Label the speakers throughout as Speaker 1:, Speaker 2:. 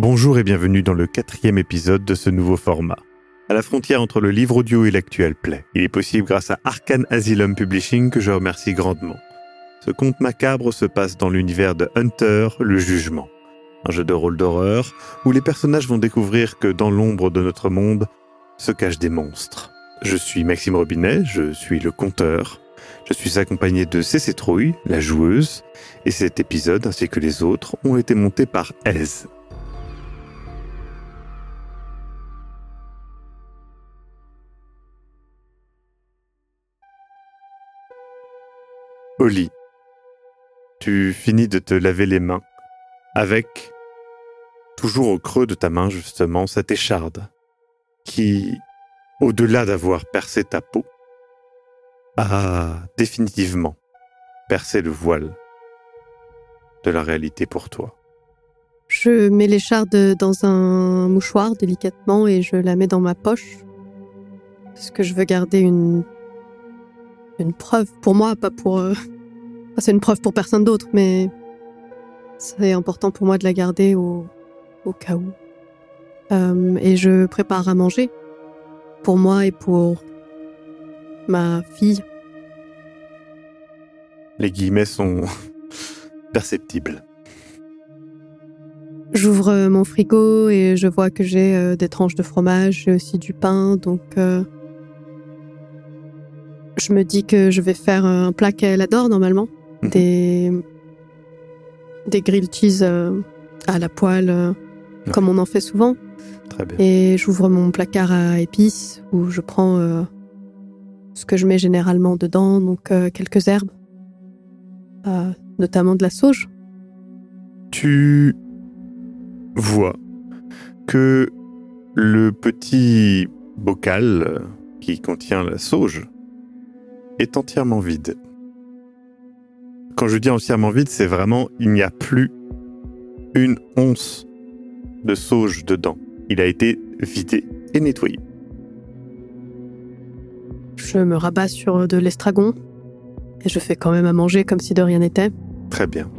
Speaker 1: Bonjour et bienvenue dans le quatrième épisode de ce nouveau format. À la frontière entre le livre audio et l'actuel play, il est possible grâce à Arcane Asylum Publishing que je remercie grandement. Ce conte macabre se passe dans l'univers de Hunter, le jugement. Un jeu de rôle d'horreur où les personnages vont découvrir que dans l'ombre de notre monde se cachent des monstres. Je suis Maxime Robinet, je suis le conteur. Je suis accompagné de CC Trouille, la joueuse, et cet épisode ainsi que les autres ont été montés par Aise. Oli, tu finis de te laver les mains avec, toujours au creux de ta main justement, cette écharde qui, au-delà d'avoir percé ta peau, a définitivement percé le voile de la réalité pour toi.
Speaker 2: Je mets l'écharde dans un mouchoir délicatement et je la mets dans ma poche. Parce que je veux garder une, une preuve pour moi, pas pour... euh, enfin, c'est une preuve pour personne d'autre, mais c'est important pour moi de la garder au, au cas où. Euh, et je prépare à manger pour moi et pour ma fille.
Speaker 1: Les guillemets sont perceptibles.
Speaker 2: J'ouvre mon frigo et je vois que j'ai euh, des tranches de fromage, j'ai aussi du pain, donc euh, je me dis que je vais faire un plat qu'elle adore normalement,
Speaker 1: Mhm.
Speaker 2: des des grilled cheese euh, à la poêle, euh,
Speaker 1: Ouais.
Speaker 2: comme on en fait souvent.
Speaker 1: Très bien.
Speaker 2: Et j'ouvre mon placard à épices où je prends euh, ce que je mets généralement dedans, donc euh, quelques herbes, euh, notamment de la sauge.
Speaker 1: tu vois que le petit bocal qui contient la sauge est entièrement vide. Quand je dis entièrement vide, c'est vraiment il n'y a plus une once de sauge dedans. Il a été vidé et nettoyé.
Speaker 2: Je me rabats sur de l'estragon et je fais quand même à manger comme si de rien n'était.
Speaker 1: Très bien.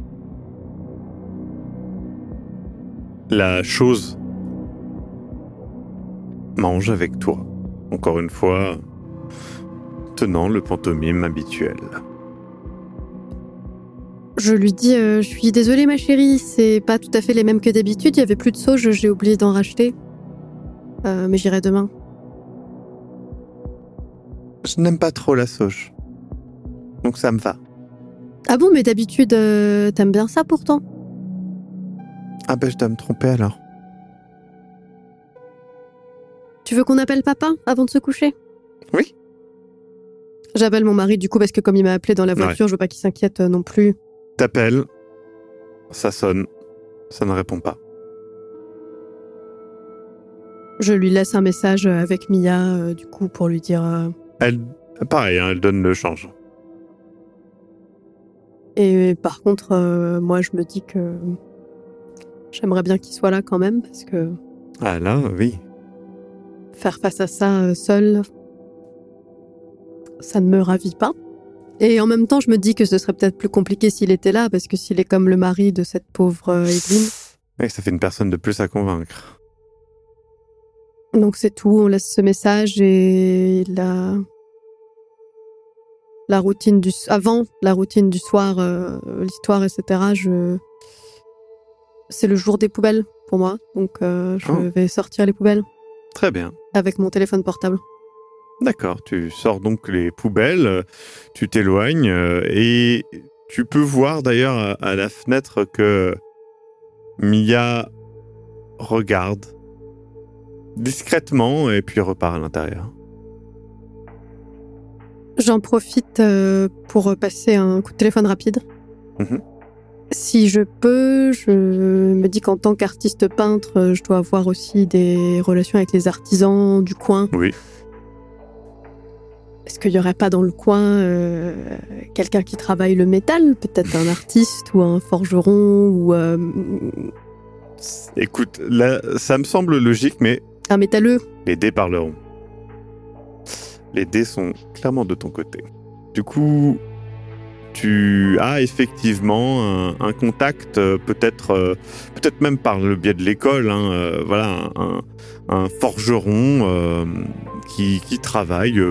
Speaker 1: La chose mange avec toi. Encore une fois, tenant le pantomime habituel.
Speaker 2: Je lui dis euh, Je suis désolée, ma chérie, c'est pas tout à fait les mêmes que d'habitude. Il y avait plus de sauge, j'ai oublié d'en racheter. Euh, mais j'irai demain.
Speaker 1: Je n'aime pas trop la sauge. Donc ça me va.
Speaker 2: Ah bon, mais d'habitude, euh, t'aimes bien ça pourtant?
Speaker 1: Ah ben je dois me tromper alors.
Speaker 2: Tu veux qu'on appelle papa avant de se coucher?
Speaker 1: Oui.
Speaker 2: J'appelle mon mari du coup parce que comme il m'a appelé dans la voiture, je veux pas qu'il s'inquiète euh, non plus.
Speaker 1: T'appelles, ça sonne, ça ne répond pas.
Speaker 2: Je lui laisse un message euh, avec Mia euh, du coup pour lui dire euh,
Speaker 1: Elle, pareil, hein, elle donne le change.
Speaker 2: Et par contre, euh, moi, je me dis que j'aimerais bien qu'il soit là quand même, parce que
Speaker 1: Ah là, oui.
Speaker 2: faire face à ça seul, ça ne me ravit pas. Et en même temps, je me dis que ce serait peut-être plus compliqué s'il était là, parce que s'il est comme le mari de cette pauvre euh, Evelyne.
Speaker 1: Oui, ça fait une personne de plus à convaincre.
Speaker 2: Donc c'est tout, on laisse ce message et la la routine du avant la routine du soir, euh, l'histoire, etc. Je c'est le jour des poubelles pour moi, donc euh, je
Speaker 1: Oh.
Speaker 2: vais sortir les poubelles
Speaker 1: Très bien.
Speaker 2: avec mon téléphone portable.
Speaker 1: D'accord, tu sors donc les poubelles, euh, tu t'éloignes euh, et tu peux voir d'ailleurs à- la fenêtre que Mia regarde discrètement et puis repart à l'intérieur.
Speaker 2: J'en profite euh, pour passer un coup de téléphone rapide.
Speaker 1: Mhm.
Speaker 2: Si je peux, je me dis qu'en tant qu'artiste peintre, je dois avoir aussi des relations avec les artisans du coin.
Speaker 1: Oui.
Speaker 2: Est-ce qu'il n'y aurait pas dans le coin euh, quelqu'un qui travaille le métal Peut-être un artiste ou un forgeron ou euh,
Speaker 1: Écoute, là, ça me semble logique, mais
Speaker 2: un métalleux?
Speaker 1: les dés parleront. Les dés sont clairement de ton côté. Du coup, tu as effectivement un, contact, euh, peut-être euh, peut-être même par le biais de l'école, hein, euh, voilà, un, forgeron qui, qui, travaille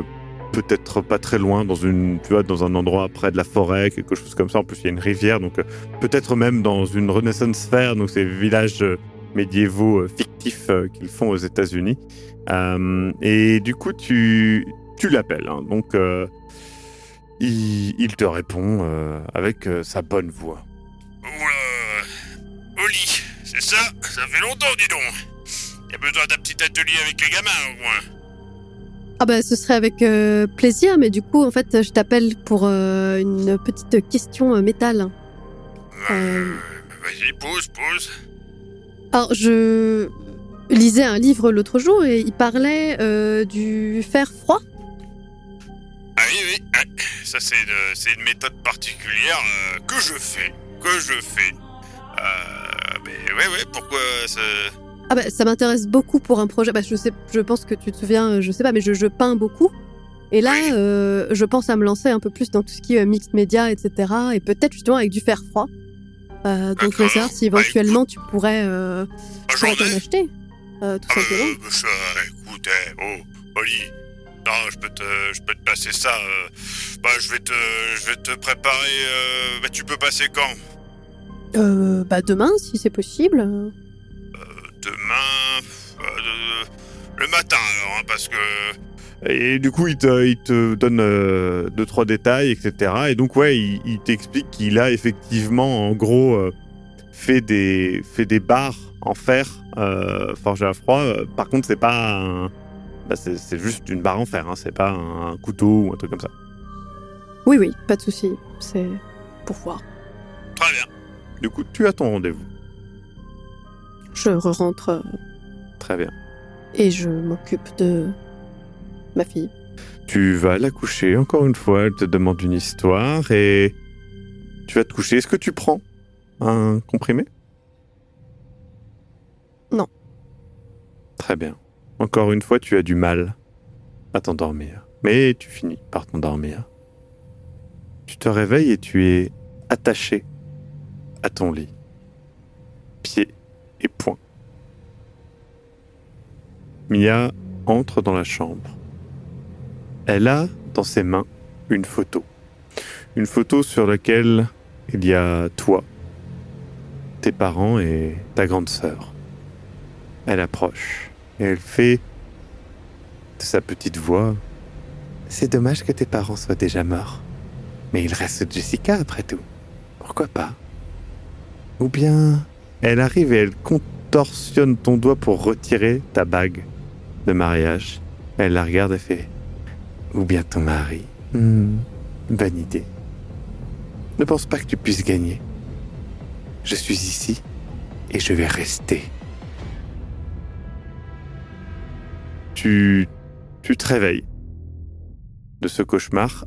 Speaker 1: peut-être pas très loin dans une tu vois dans un endroit près de la forêt quelque chose comme ça. En plus il y a une rivière donc peut-être même dans une renaissance fair donc ces villages médiévaux fictifs qu'ils font aux États-Unis. Et du coup tu tu l'appelles hein, donc il, te répond euh, avec euh, sa bonne voix.
Speaker 3: Oula Oli, c'est ça? Ça fait longtemps, dis donc. Il y a besoin d'un petit atelier avec les gamins, au moins.
Speaker 2: Ah bah ce serait avec euh, plaisir, mais du coup, en fait, je t'appelle pour une petite question métal.
Speaker 3: Vas-y, pose, pose.
Speaker 2: Alors, je lisais un livre l'autre jour et il parlait du fer froid.
Speaker 3: Ah oui, oui, ça c'est une, méthode particulière euh, que je fais, que je fais. Euh, mais ouais, ouais, pourquoi ça...
Speaker 2: Ah bah ça m'intéresse beaucoup pour un projet. Bah, je sais, je pense que tu te souviens, euh, je sais pas, mais je, peins beaucoup. Et là, je pense à me lancer un peu plus dans tout ce qui est mixed media, etc. Et peut-être justement avec du fer froid. donc je veux savoir si bah, éventuellement tu pourrais, euh, t'en acheter, tout simplement.
Speaker 3: ça, écoute, oh, Oli, non, je peux te, je peux te passer ça. Euh, bah, je vais te, je vais te préparer. Euh, bah, tu peux passer quand?
Speaker 2: Euh, bah demain, si c'est possible.
Speaker 3: Euh, demain, le matin alors, hein, parce que.
Speaker 1: Et du coup, il te, il te donne deux trois détails, etc. Et donc ouais, il, t'explique qu'il a effectivement, en gros, fait des, fait des barres en fer forgées à froid. Par contre, c'est pas un bah, c'est juste une barre en fer, hein, c'est pas un couteau ou un truc comme ça.
Speaker 2: Oui, oui, pas de souci. C'est pour voir.
Speaker 3: Très bien.
Speaker 1: Du coup, tu as ton rendez-vous.
Speaker 2: Je re-rentre. Euh,
Speaker 1: Très bien.
Speaker 2: Et je m'occupe de ma fille.
Speaker 1: Tu vas la coucher, encore une fois, elle te demande une histoire et tu vas te coucher. Est-ce que tu prends un comprimé?
Speaker 2: Non.
Speaker 1: Très bien. Encore une fois, tu as du mal à t'endormir. Mais tu finis par t'endormir. Tu te réveilles et tu es attaché à ton lit. Pieds et poings. Mia entre dans la chambre. Elle a dans ses mains une photo. Une photo sur laquelle il y a toi, tes parents et ta grande sœur. Elle approche. Et elle fait de sa petite voix C'est dommage que tes parents soient déjà morts. Mais il reste Jessica après tout. Pourquoi pas? Ou bien elle arrive et elle contorsionne ton doigt pour retirer ta bague de mariage. Elle la regarde et fait Ou bien ton mari. Hmm, bonne idée. Ne pense pas que tu puisses gagner. Je suis ici et je vais rester. tu, tu te réveilles de ce cauchemar,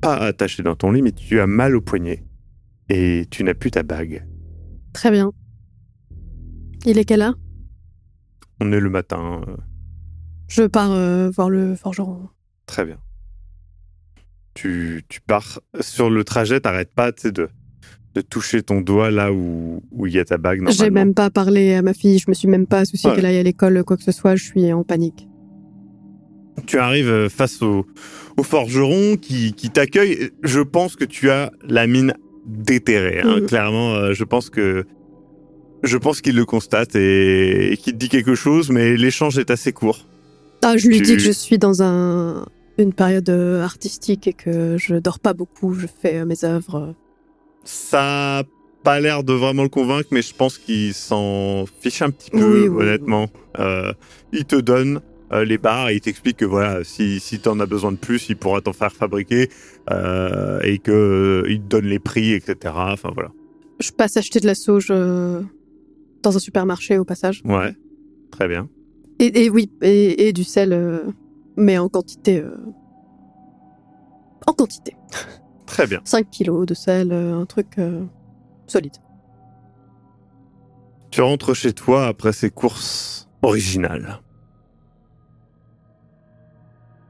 Speaker 1: pas attaché dans ton lit, mais tu as mal au poignet et tu n'as plus ta bague.
Speaker 2: Très bien. Il est quelle heure?
Speaker 1: On est le matin. Euh.
Speaker 2: Je pars euh, voir le forgeron.
Speaker 1: Très bien. Tu, tu pars sur le trajet, t'arrêtes pas de, de toucher ton doigt là où, où il y a ta bague.
Speaker 2: J'ai même pas parlé à ma fille, je me suis même pas soucié qu'elle aille à l'école, quoi que ce soit, je suis en panique.
Speaker 1: Tu arrives face au, forgeron qui, t'accueille. Je pense que tu as la mine déterrée. Hein. Mm. Clairement, euh, je pense que je pense qu'il le constate et, qu'il te dit quelque chose, mais l'échange est assez court.
Speaker 2: Ah, je lui dis que je suis dans un, une période euh, artistique et que je dors pas beaucoup, je fais euh, mes œuvres.
Speaker 1: Ça a pas l'air de vraiment le convaincre, mais je pense qu'il s'en fiche un petit peu, honnêtement. il te donne euh, les bars et il t'explique que voilà, si, si tu en as besoin de plus, il pourra t'en faire fabriquer euh, et que euh, il te donne les prix, etc. Enfin voilà.
Speaker 2: Je passe acheter de la sauge dans un supermarché au passage.
Speaker 1: Ouais, très bien.
Speaker 2: Et, oui, et, du sel, mais en quantité. En quantité.
Speaker 1: Très bien.
Speaker 2: 5 kilos de sel, un truc solide.
Speaker 1: Tu rentres chez toi après ces courses originales.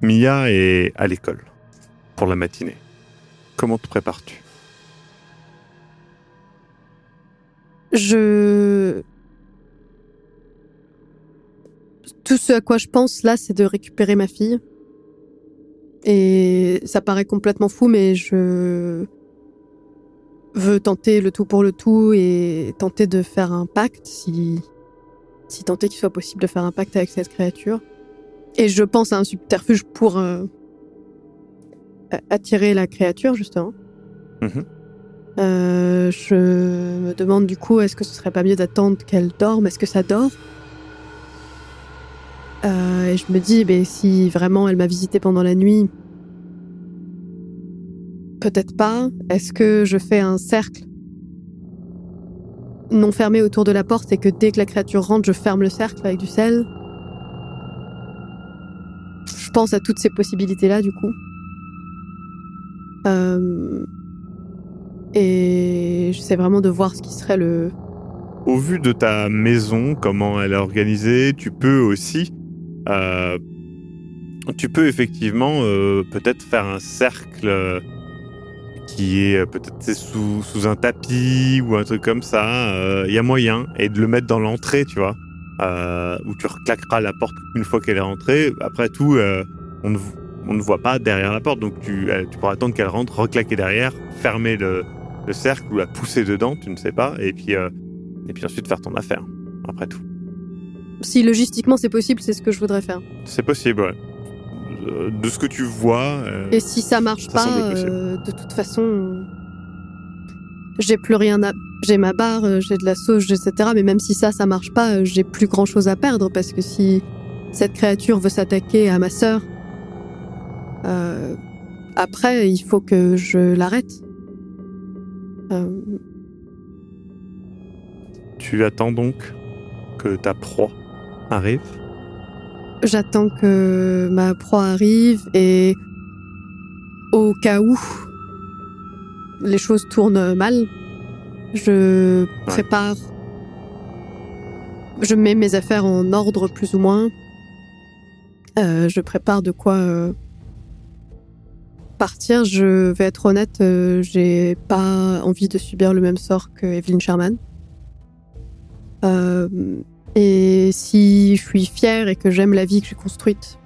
Speaker 1: Mia est à l'école pour la matinée. Comment te prépares-tu?
Speaker 2: Je. Tout ce à quoi je pense là, c'est de récupérer ma fille. Et ça paraît complètement fou, mais je veux tenter le tout pour le tout et tenter de faire un pacte, si, si tenter qu'il soit possible de faire un pacte avec cette créature. Et je pense à un subterfuge pour euh, attirer la créature, justement.
Speaker 1: Mhm.
Speaker 2: Euh, je me demande du coup, est-ce que ce serait pas mieux d'attendre qu'elle dorme? Est-ce que ça dort? Euh, Et je me dis, ben, si vraiment elle m'a visité pendant la nuit, peut-être pas. Est-ce que je fais un cercle non fermé autour de la porte et que dès que la créature rentre, je ferme le cercle avec du sel? Je pense à toutes ces possibilités-là, du coup. Euh, et j'essaie vraiment de voir ce qui serait le.
Speaker 1: Au vu de ta maison, comment elle est organisée, tu peux aussi, euh, tu peux effectivement euh, peut-être faire un cercle euh, qui est peut-être sous, sous un tapis ou un truc comme ça. Il y a moyen et de le mettre dans l'entrée, tu vois, euh, où tu reclaqueras la porte une fois qu'elle est rentrée. Après tout, on ne on ne voit pas derrière la porte, donc tu, tu pourras attendre qu'elle rentre, reclaquer derrière, fermer le, le cercle ou la pousser dedans, tu ne sais pas, et puis, euh, et puis ensuite faire ton affaire, après tout.
Speaker 2: Si logistiquement c'est possible, c'est ce que je voudrais faire.
Speaker 1: C'est possible, ouais. Euh, De ce que tu vois, euh,
Speaker 2: Et si ça marche
Speaker 1: Ça
Speaker 2: pas, euh, de toute façon, j'ai plus rien à. J'ai ma barre, j'ai de la sauge, etc. Mais même si ça, ça marche pas, j'ai plus grand chose à perdre parce que si cette créature veut s'attaquer à ma sœur, après, il faut que je l'arrête. Euh,
Speaker 1: tu attends donc que ta proie arrive?
Speaker 2: J'attends que ma proie arrive et au cas où les choses tournent mal, je prépare, je mets mes affaires en ordre plus ou moins. Euh, je prépare de quoi euh, partir. Je vais être honnête, euh, j'ai pas envie de subir le même sort que Evelyn Sherman. Euh, et si je suis fière et que j'aime la vie que j'ai construite,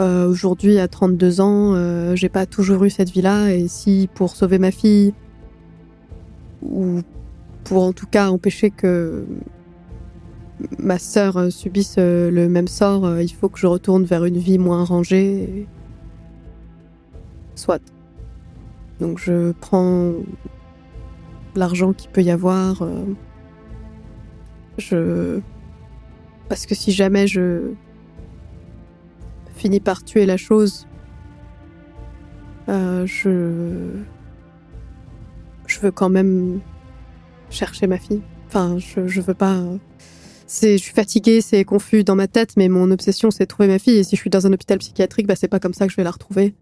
Speaker 2: euh, aujourd'hui à 32 ans, euh, j'ai pas toujours eu cette vie-là. Et si pour sauver ma fille, ou pour en tout cas empêcher que ma sœur subisse le même sort, il faut que je retourne vers une vie moins rangée. Soit. Donc je prends l'argent qu'il peut y avoir. euh, je parce que si jamais je finis par tuer la chose, euh, je je veux quand même chercher ma fille. Enfin, je, veux pas. Je suis fatiguée, c'est confus dans ma tête, mais mon obsession c'est trouver ma fille. Et si je suis dans un hôpital psychiatrique, bah c'est pas comme ça que je vais la retrouver.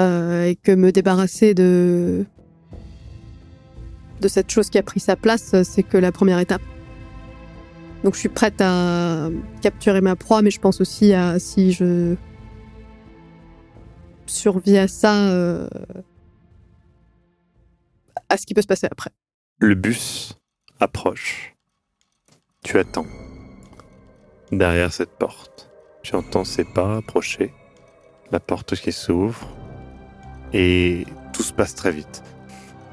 Speaker 2: Euh, et que me débarrasser de de cette chose qui a pris sa place, c'est que la première étape. Donc je suis prête à capturer ma proie, mais je pense aussi à si je survis à ça, euh, à ce qui peut se passer après.
Speaker 1: Le bus approche. Tu attends. Derrière cette porte, tu entends ses pas approcher, la porte qui s'ouvre, et tout se passe très vite.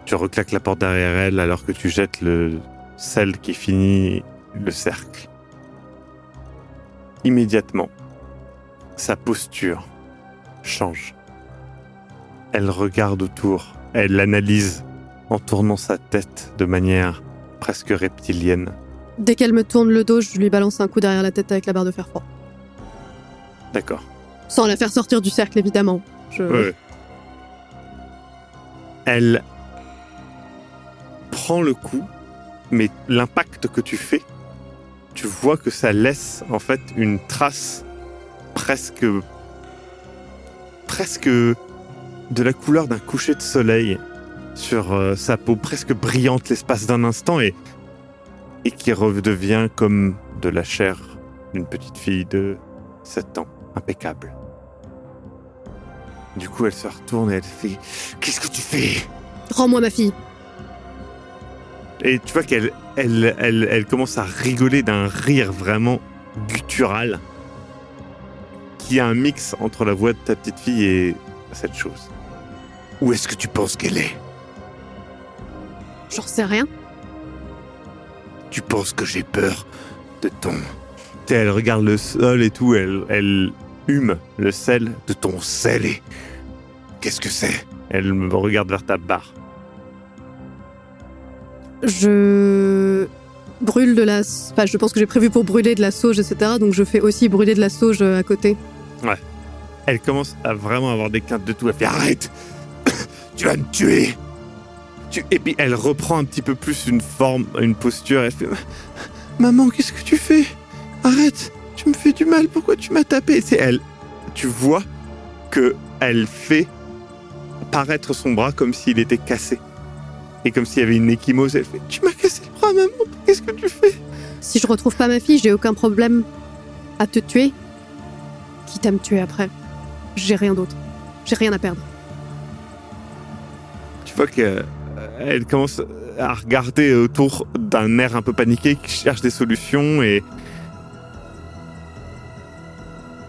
Speaker 1: Tu reclaques la porte derrière elle alors que tu jettes le sel qui finit le cercle. Immédiatement, sa posture change. Elle regarde autour, elle l'analyse en tournant sa tête de manière presque reptilienne.
Speaker 2: Dès qu'elle me tourne le dos, je lui balance un coup derrière la tête avec la barre de fer froid.
Speaker 1: D'accord.
Speaker 2: Sans la faire sortir du cercle, évidemment. Je...
Speaker 1: Ouais. Elle prend le coup, mais l'impact que tu fais, tu vois que ça laisse en fait une trace presque presque de la couleur d'un coucher de soleil sur euh, sa peau presque brillante l'espace d'un instant et et qui redevient comme de la chair d'une petite fille de 7 ans, impeccable. Du coup, elle se retourne et elle fait Qu'est-ce que tu fais?
Speaker 2: Rends-moi ma fille.
Speaker 1: Et tu vois qu'elle elle, elle, elle commence à rigoler d'un rire vraiment guttural qui a un mix entre la voix de ta petite fille et cette chose. Où est-ce que tu penses qu'elle est?
Speaker 2: J'en sais rien.
Speaker 1: Tu penses que j'ai peur de ton... Elle regarde le sol et tout, elle, elle hume le sel de ton sel et... Qu'est-ce que c'est? Elle me regarde vers ta barre.
Speaker 2: Je brûle de la. Enfin, je pense que j'ai prévu pour brûler de la sauge, etc. Donc je fais aussi brûler de la sauge euh, à côté.
Speaker 1: Elle commence à vraiment avoir des quintes de tout. Elle fait arrête Tu vas me tuer Tu- Et puis elle reprend un petit peu plus une forme, une posture. Elle fait Maman, qu'est-ce que tu fais? Arrête Tu me fais du mal, pourquoi tu m'as tapé? C'est elle. Tu vois que elle fait paraître son bras comme s'il était cassé. Et comme s'il y avait une échymose. Elle fait Tu m'as cassé le bras, maman, qu'est-ce que tu fais?
Speaker 2: Si je retrouve pas ma fille, j'ai aucun problème à te tuer. Quitte à me tuer après. J'ai rien d'autre. J'ai rien à perdre.
Speaker 1: Tu vois qu'elle elle commence à regarder autour d'un air un peu paniqué qui cherche des solutions et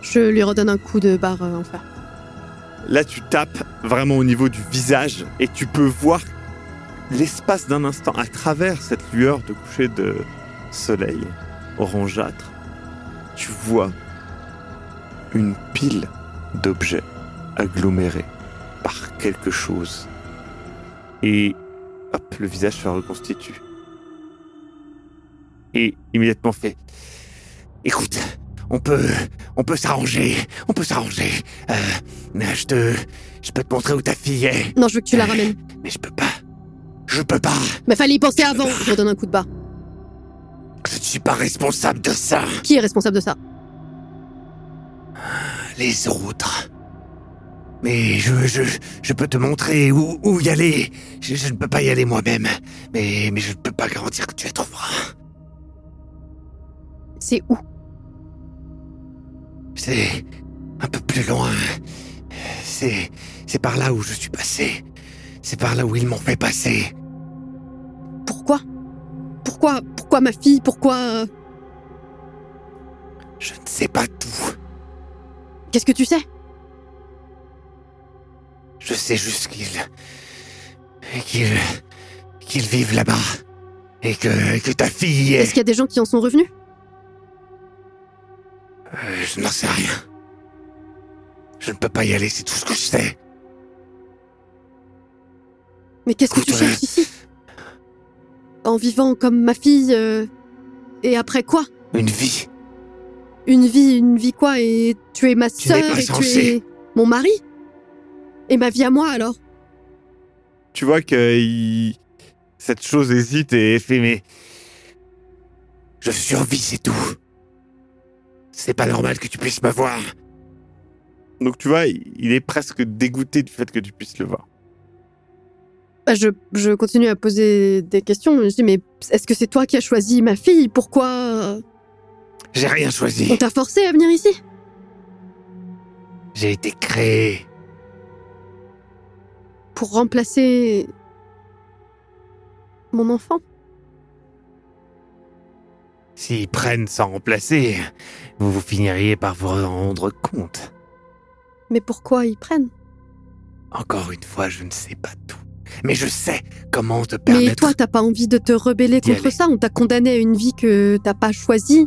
Speaker 2: Je lui redonne un coup de barre euh, en fer.
Speaker 1: là tu tapes vraiment au niveau du visage et tu peux voir l'espace d'un instant à travers cette lueur de coucher de soleil orangeâtre. Tu vois une pile d'objets agglomérés par quelque chose. Et hop, le visage se reconstitue. Et immédiatement fait Écoute, on peut on peut s'arranger, on peut s'arranger. Euh, je te je peux te montrer où ta fille est,
Speaker 2: Non, je veux que tu la ramènes.
Speaker 1: mais je peux pas. Je peux pas.
Speaker 2: Mais fallait y penser avant. Je redonne un coup de barre.
Speaker 1: Je ne suis pas responsable de ça.
Speaker 2: Qui est responsable de ça?
Speaker 1: Les autres. Mais je, je, je peux te montrer où, où y aller. Je, je ne peux pas y aller moi-même. Mais, mais je ne peux pas garantir que tu la trouveras.
Speaker 2: C'est où?
Speaker 1: C'est un peu plus loin. C'est, c'est par là où je suis passé. C'est par là où ils m'ont fait passer.
Speaker 2: Pourquoi? Pourquoi Pourquoi ma fille? Pourquoi euh,
Speaker 1: Je ne sais pas tout.
Speaker 2: Qu'est-ce que tu sais?
Speaker 1: Je sais juste qu'ils. qu'ils. qu'ils vivent là-bas. Et que, que ta fille
Speaker 2: Est-ce
Speaker 1: est.
Speaker 2: qu'il y a des gens qui en sont revenus?
Speaker 1: Euh, je n'en sais rien. Je ne peux pas y aller, c'est tout ce que je sais.
Speaker 2: Mais qu'est-ce que tu cherches ici? En vivant comme ma fille euh, Et après quoi?
Speaker 1: Une vie.
Speaker 2: Une vie, une vie quoi? Et tu es ma
Speaker 1: Tu
Speaker 2: sœur
Speaker 1: pas
Speaker 2: et tu es mon mari? Et ma vie à moi alors?
Speaker 1: Tu vois que il- cette chose hésite et fait mais. Je survis, c'est tout. C'est pas normal que tu puisses me voir. Donc tu vois, il est presque dégoûté du fait que tu puisses le voir.
Speaker 2: Bah, je, je continue à poser des questions. Je dis mais est-ce que c'est toi qui as choisi ma fille? Pourquoi euh,
Speaker 1: J'ai rien
Speaker 2: on
Speaker 1: choisi.
Speaker 2: t'a forcé à venir ici?
Speaker 1: J'ai été créé.
Speaker 2: Pour remplacer mon enfant?
Speaker 1: S'ils prennent sans remplacer, vous vous finiriez par vous en rendre compte.
Speaker 2: Mais pourquoi ils prennent?
Speaker 1: Encore une fois, je ne sais pas tout. Mais je sais comment te
Speaker 2: Mais
Speaker 1: permettre.
Speaker 2: toi, t'as pas envie de te rebeller contre
Speaker 1: aller.
Speaker 2: ça? On t'a condamné à une vie que t'as pas choisie.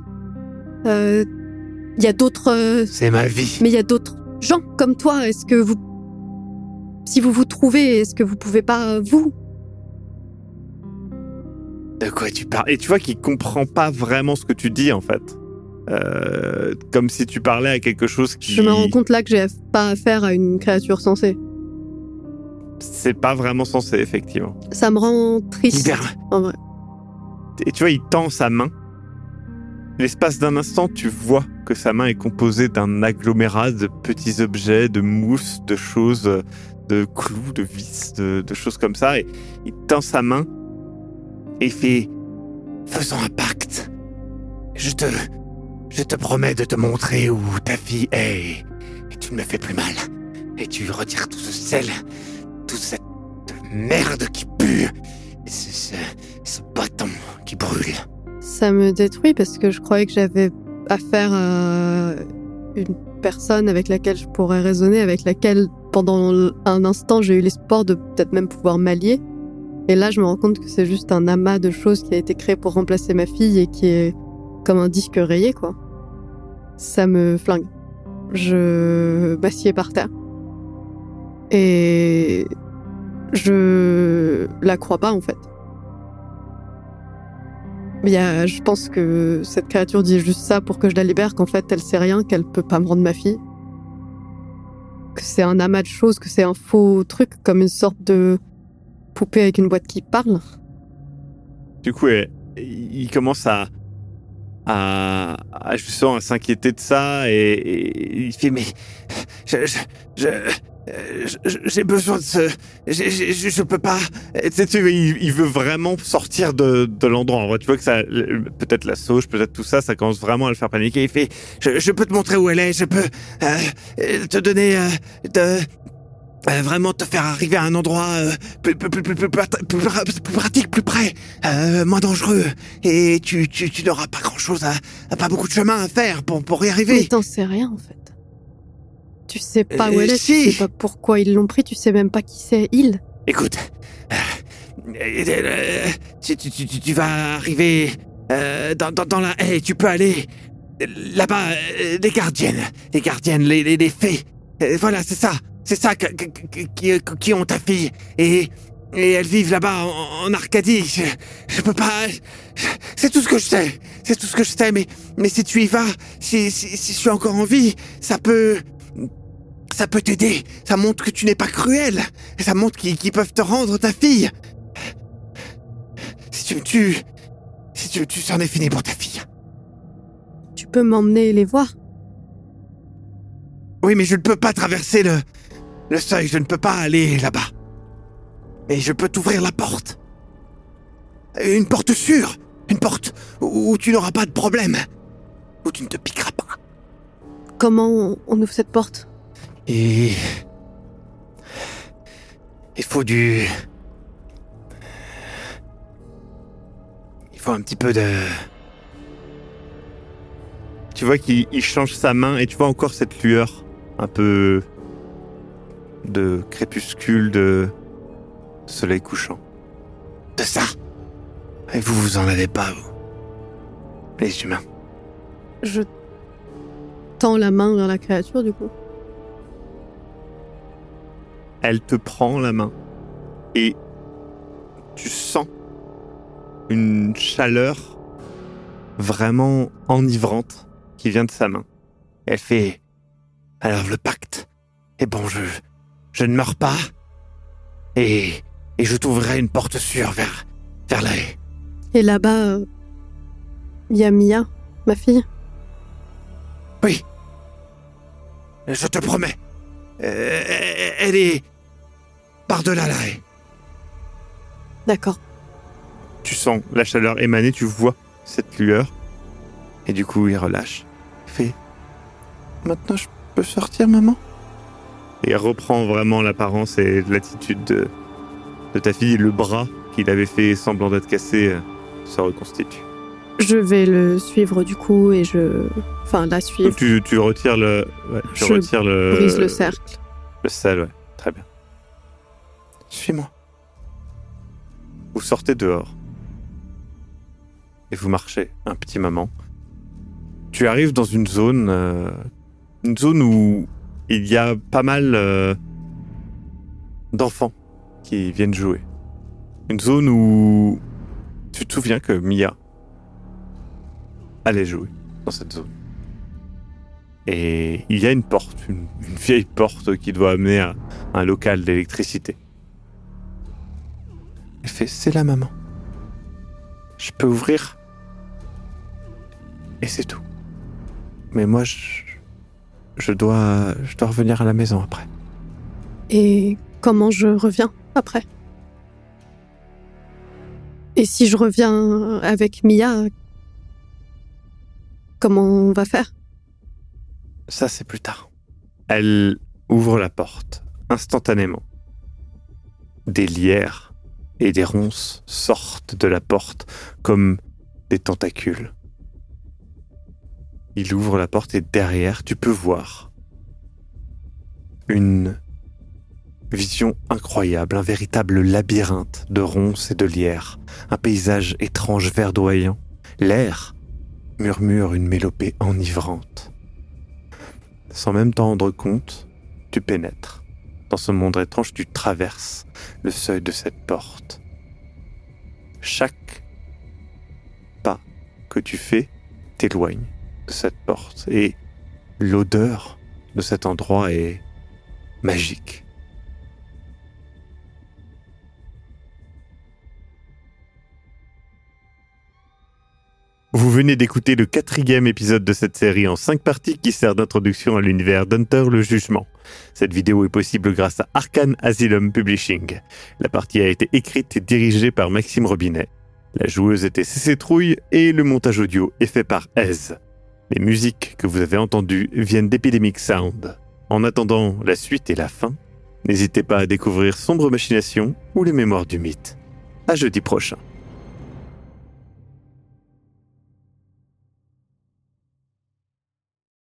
Speaker 2: Il y a d'autres, euh,
Speaker 1: C'est ma vie.
Speaker 2: mais il y a d'autres gens comme toi. Est-ce que vous, si vous vous trouvez, est-ce que vous pouvez pas vous
Speaker 1: De quoi tu parles? Et tu vois qu'il comprend pas vraiment ce que tu dis en fait. Euh, comme si tu parlais à quelque chose qui.
Speaker 2: Je me rends compte là que j'ai pas affaire à une créature sensée.
Speaker 1: C'est pas vraiment censé effectivement.
Speaker 2: Ça me rend triste. En vrai.
Speaker 1: Et tu vois, il tend sa main. L'espace d'un instant, tu vois que sa main est composée d'un agglomérat de petits objets, de mousse, de choses, de clous, de vis, de, de choses comme ça. Et il tend sa main et Faisons un pacte. Je te. Je te promets de te montrer où ta fille est. Et tu ne me fais plus mal.
Speaker 4: et tu retires tout ce sel, toute cette merde qui pue, et ce, ce, ce bâton qui brûle.
Speaker 2: Ça me détruit parce que je croyais que j'avais affaire à une personne avec laquelle je pourrais raisonner, avec laquelle pendant un instant j'ai eu l'espoir de peut-être même pouvoir m'allier. Et là, je me rends compte que c'est juste un amas de choses qui a été créé pour remplacer ma fille et qui est comme un disque rayé, quoi. Ça me flingue. Je m'assieds par terre. Et je la crois pas, en fait. Il je pense que cette créature dit juste ça pour que je la libère, qu'en fait, elle sait rien, qu'elle peut pas me rendre ma fille. Que c'est un amas de choses, que c'est un faux truc, comme une sorte de poupée avec une boîte qui parle.
Speaker 1: Du coup, il commence à, à, à justement à s'inquiéter de ça et, et il fait mais
Speaker 4: Je, je, je, euh, je- j'ai besoin de ce, je, je peux pas.
Speaker 1: Tu sais, tu il, il veut vraiment sortir de, de l'endroit. Tu vois que ça, peut-être la sauge, peut-être tout ça, ça commence vraiment à le faire paniquer. Il fait
Speaker 4: Je, je peux te montrer où elle est. Je peux euh, te donner, euh, de, euh, vraiment te faire arriver à un endroit euh, plus, plus, plus, plus, pratique, plus près, euh, moins dangereux. Et tu, tu, tu n'auras pas grand-chose à, à- pas beaucoup de chemin à faire pour, pour y
Speaker 2: Mais
Speaker 4: arriver.
Speaker 2: t'en sais rien, en fait. Tu sais pas où
Speaker 4: Euh,
Speaker 2: elle est,
Speaker 4: si.
Speaker 2: tu sais pas pourquoi ils l'ont pris, tu sais même pas qui c'est, il.
Speaker 4: Écoute, tu, tu, tu, tu- vas arriver dans, dans, dans la haie, tu peux aller là-bas, des gardiennes, des gardiennes, les, les, les fées. Voilà, c'est ça, c'est ça qui, qui ont ta fille. Et, et elles vivent là-bas en, en Arcadie. Je, je peux pas. C'est tout ce que je sais. C'est tout ce que je sais. Mais, mais si tu y vas, si, si, si je suis encore en vie, ça peut. Ça peut t'aider. Ça montre que tu n'es pas cruel. Et ça montre qu'ils qu'ils peuvent te rendre ta fille. Si tu me tues, si tu me tues, c'en est fini pour ta fille.
Speaker 2: Tu peux m'emmener les voir?
Speaker 4: Oui, mais je ne peux pas traverser le, le seuil. Je ne peux pas aller là-bas. Mais je peux t'ouvrir la porte. Une porte sûre. Une porte où, tu n'auras pas de problème. Où tu ne te piqueras pas.
Speaker 2: Comment on- ouvre cette porte?
Speaker 4: Et. Il faut du. Il faut un petit peu de.
Speaker 1: Tu vois qu'il il change sa main et tu vois encore cette lueur un peu de crépuscule, de soleil couchant.
Speaker 4: de ça. Et vous, vous en avez pas, vous. Les humains.
Speaker 2: Je tends la main vers la créature, du coup.
Speaker 1: Elle te prend la main et tu sens une chaleur vraiment enivrante qui vient de sa main.
Speaker 4: Elle fait. Alors le pacte. est bon, je. Je ne meurs pas. Et. Et je t'ouvrirai une porte sûre vers. vers la haie.
Speaker 2: Et là-bas, il y a Mia, ma fille.
Speaker 4: Oui. Je te promets. Euh, elle est. par-delà la haie.
Speaker 2: D'accord.
Speaker 1: Tu sens la chaleur émaner, tu vois cette lueur. Et du coup, il relâche. Il fait Maintenant, je peux sortir, maman? Et reprend vraiment l'apparence et l'attitude de, de ta fille. Le bras qu'il avait fait semblant d'être cassé euh, se reconstitue.
Speaker 2: Je vais le suivre, du coup, et je. Enfin, la suivre.
Speaker 1: Donc, tu, tu retires le. ouais, tu
Speaker 2: Je
Speaker 1: retires le.
Speaker 2: Brise le cercle.
Speaker 1: Le sel, ouais. Très bien. Suis-moi. Vous sortez dehors. Et vous marchez un petit moment. Tu arrives dans une zone. euh, une zone où il y a pas mal euh, d'enfants qui viennent jouer. Une zone où tu te souviens que Mia allait jouer dans cette zone. Et il y a une porte, une, vieille porte qui doit amener à un local d'électricité. Elle fait C'est la maman. Je peux ouvrir Et c'est tout. Mais moi, je, je, dois, je dois revenir à la maison après.
Speaker 2: Et comment je reviens après? Et si je reviens avec Mia, comment on va faire?
Speaker 1: Ça, c'est plus tard. Elle ouvre la porte instantanément. Des lierres et des ronces sortent de la porte comme des tentacules. Il ouvre la porte et derrière, tu peux voir une vision incroyable, un véritable labyrinthe de ronces et de lierres, un paysage étrange verdoyant. L'air murmure une mélopée enivrante. Sans même t'en rendre compte, tu pénètres. Dans ce monde étrange, tu traverses le seuil de cette porte. Chaque pas que tu fais t'éloigne cette porte et l'odeur de cet endroit est magique. Vous venez d'écouter le quatrième épisode de cette série en cinq parties qui sert d'introduction à l'univers d'Hunter le Jugement. Cette vidéo est possible grâce à Arcane Asylum Publishing. La partie a été écrite et dirigée par Maxime Robinet. La joueuse était CC Trouille et le montage audio est fait par Ez. Les musiques que vous avez entendues viennent d'Epidemic Sound. En attendant la suite et la fin, n'hésitez pas à découvrir Sombre Machination ou les Mémoires du Mythe. À jeudi prochain.